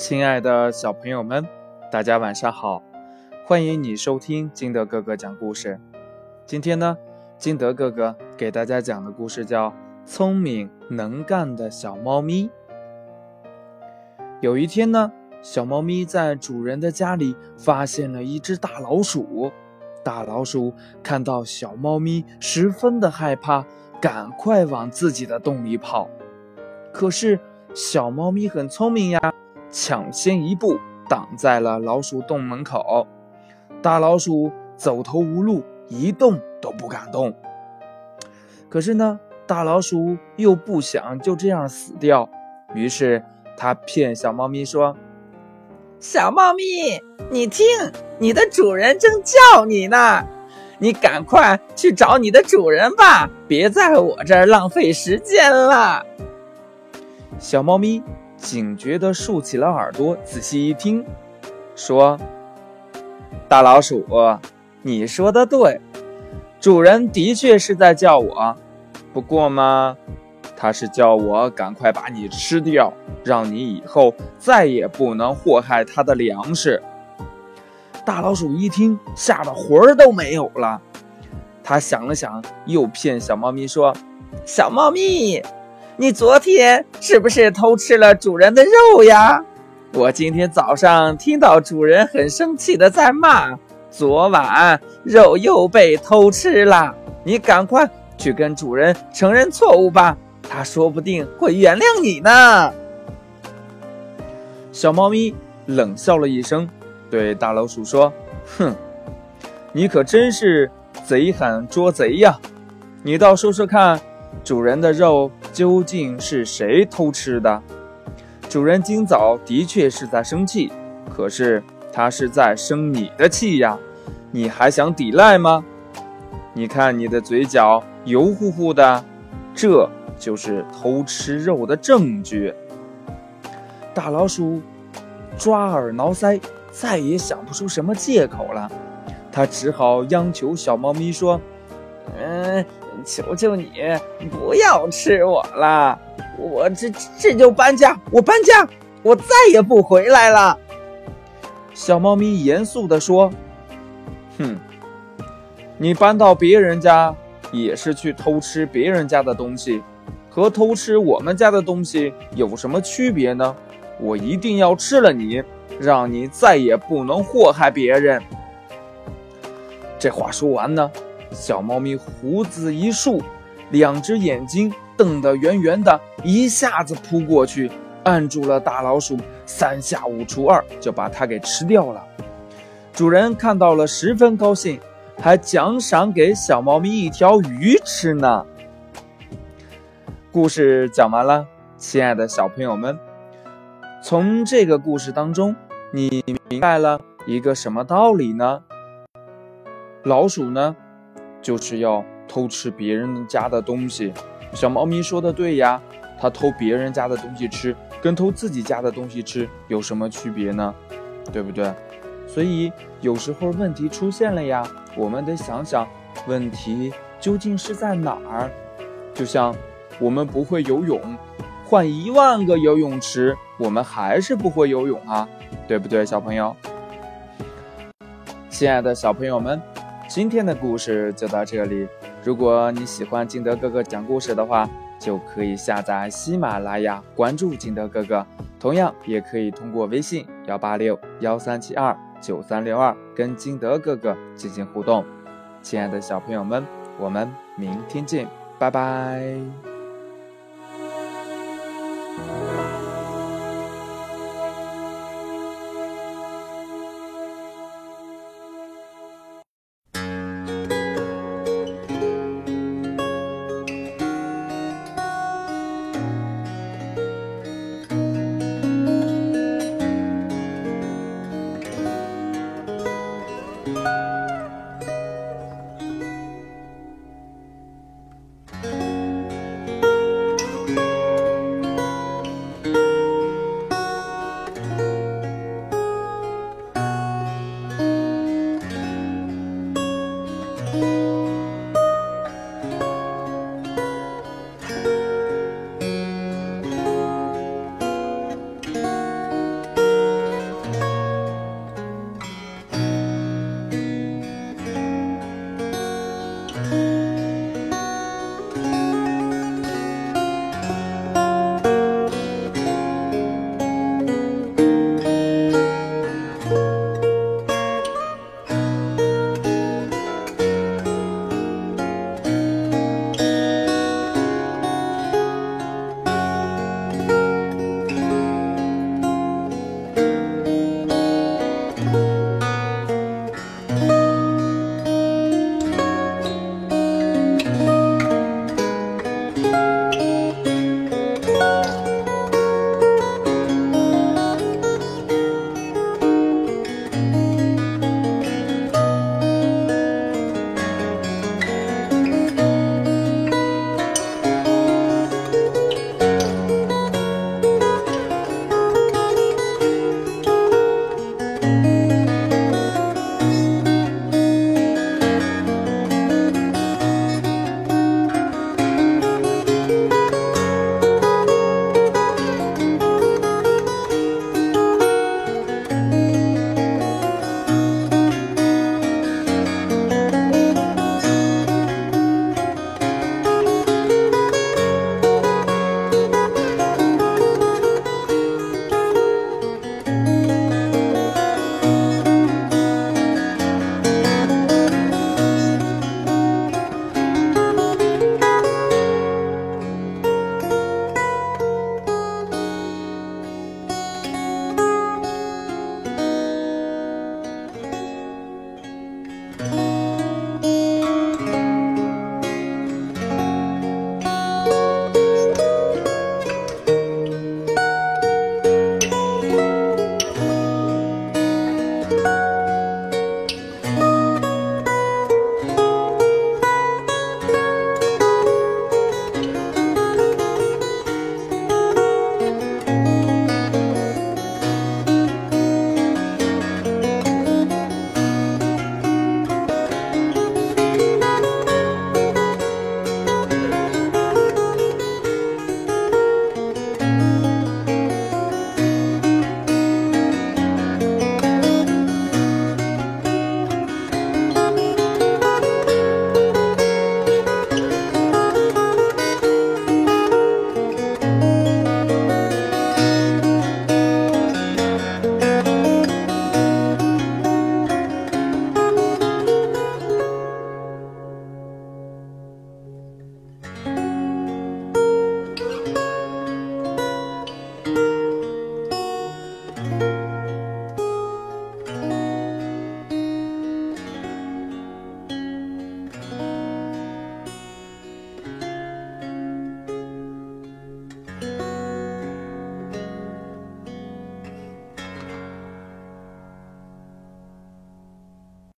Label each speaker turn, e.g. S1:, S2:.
S1: 亲爱的小朋友们，大家晚上好！欢迎你收听金德哥哥讲故事。今天呢，金德哥哥给大家讲的故事叫《聪明能干的小猫咪》。有一天呢，小猫咪在主人的家里发现了一只大老鼠。大老鼠看到小猫咪，十分的害怕，赶快往自己的洞里跑。可是小猫咪很聪明呀，抢先一步挡在了老鼠洞门口。大老鼠走投无路，一动都不敢动。可是呢，大老鼠又不想就这样死掉，于是它骗小猫咪说：“
S2: 小猫咪，你听，你的主人正叫你呢，你赶快去找你的主人吧，别在我这儿浪费时间了。”
S1: 小猫咪警觉地竖起了耳朵，仔细一听，说：“大老鼠，你说的对，主人的确是在叫我。不过嘛，他是叫我赶快把你吃掉，让你以后再也不能祸害他的粮食。”大老鼠一听，吓得魂儿都没有了。他想了想，又骗小猫咪说：“
S2: 小猫咪。”你昨天是不是偷吃了主人的肉呀？我今天早上听到主人很生气的在骂，昨晚肉又被偷吃了。你赶快去跟主人承认错误吧，他说不定会原谅你呢。
S1: 小猫咪冷笑了一声，对大老鼠说：“哼，你可真是贼喊捉贼呀！你倒说说看。”主人的肉究竟是谁偷吃的？主人今早的确是在生气，可是他是在生你的气呀！你还想抵赖吗？你看你的嘴角油乎乎的，这就是偷吃肉的证据。大老鼠抓耳挠腮，再也想不出什么借口了，他只好央求小猫咪说：“。”
S2: 求求你不要吃我了，我这这就搬家，我搬家，我再也不回来了。
S1: 小猫咪严肃地说：“哼，你搬到别人家也是去偷吃别人家的东西，和偷吃我们家的东西有什么区别呢？我一定要吃了你，让你再也不能祸害别人。”这话说完呢。小猫咪胡子一竖，两只眼睛瞪得圆圆的，一下子扑过去，按住了大老鼠，三下五除二就把它给吃掉了。主人看到了，十分高兴，还奖赏给小猫咪一条鱼吃呢。故事讲完了，亲爱的小朋友们，从这个故事当中，你明白了一个什么道理呢？老鼠呢？就是要偷吃别人家的东西，小猫咪说的对呀，它偷别人家的东西吃，跟偷自己家的东西吃有什么区别呢？对不对？所以有时候问题出现了呀，我们得想想问题究竟是在哪儿。就像我们不会游泳，换一万个游泳池，我们还是不会游泳啊，对不对，小朋友？亲爱的小朋友们。今天的故事就到这里。如果你喜欢金德哥哥讲故事的话，就可以下载喜马拉雅，关注金德哥哥。同样，也可以通过微信幺八六幺三七二九三六二跟金德哥哥进行互动。亲爱的小朋友们，我们明天见，拜拜。